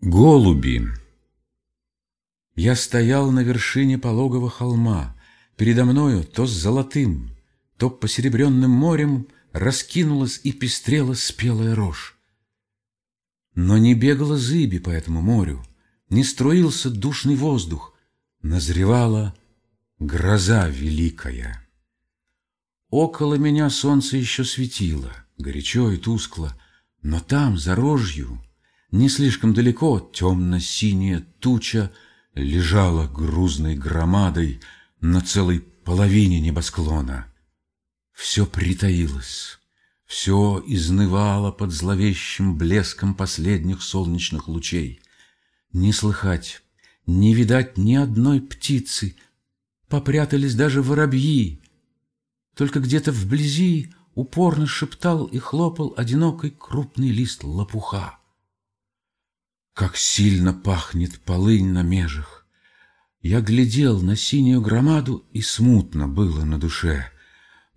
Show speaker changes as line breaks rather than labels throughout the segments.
Голуби Я стоял на вершине пологого холма. Передо мною то с золотым, то посеребренным морем Раскинулась и пестрела спелая рожь. Но не бегала зыби по этому морю, Не струился душный воздух, Назревала гроза великая. Около меня солнце еще светило, Горячо и тускло, Но там, за рожью, не слишком далеко темно-синяя туча лежала грузной громадой на целой половине небосклона. Все притаилось, все изнывало под зловещим блеском последних солнечных лучей. Не слыхать, не видать ни одной птицы, попрятались даже воробьи. Только где-то вблизи упорно шептал и хлопал одинокий крупный лист лопуха. Как сильно пахнет полынь на межах! Я глядел на синюю громаду, и смутно было на душе.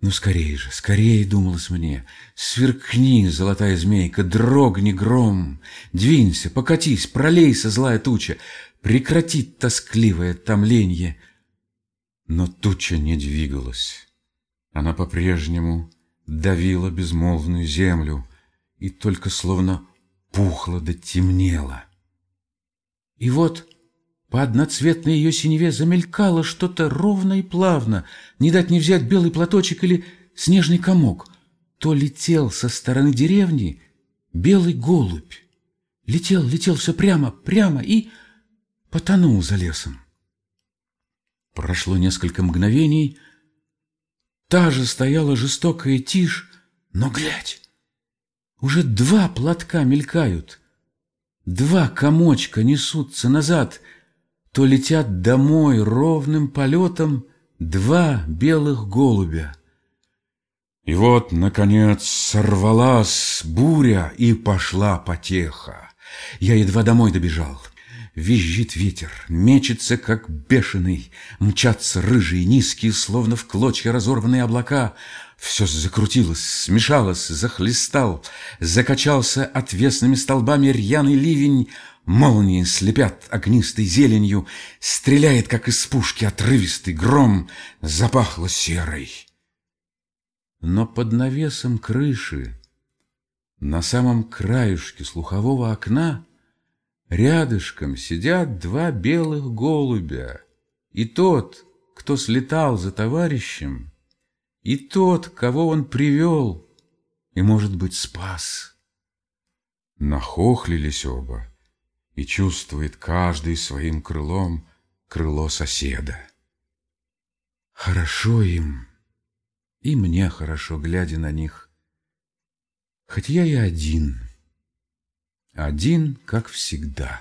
Ну, скорее же, скорее, думалось мне, сверкни, золотая змейка, дрогни гром, двинься, покатись, пролейся, злая туча, прекратит тоскливое томленье. Но туча не двигалась. Она по-прежнему давила безмолвную землю и только словно пухла да темнела. И вот по одноцветной ее синеве замелькало что-то ровно и плавно, не дать не взять белый платочек или снежный комок. То летел со стороны деревни белый голубь. Летел, летел все прямо, прямо и потонул за лесом. Прошло несколько мгновений, та же стояла жестокая тишь, но глядь, уже два платка мелькают — Два комочка несутся назад, то летят домой ровным полетом два белых голубя. И вот, наконец, сорвалась буря и пошла потеха. Я едва домой добежал. Визжит ветер, мечется, как бешеный, Мчатся рыжие, низкие, словно в клочья разорванные облака. Все закрутилось, смешалось, захлестал, Закачался отвесными столбами рьяный ливень, Молнии слепят огнистой зеленью, Стреляет, как из пушки, отрывистый гром, Запахло серой. Но под навесом крыши, На самом краюшке слухового окна, Рядышком сидят два белых голубя, И тот, кто слетал за товарищем, И тот, кого он привел и, может быть, спас. Нахохлились оба, и чувствует каждый своим крылом крыло соседа. Хорошо им, и мне хорошо, глядя на них, хоть я и один — один, как всегда.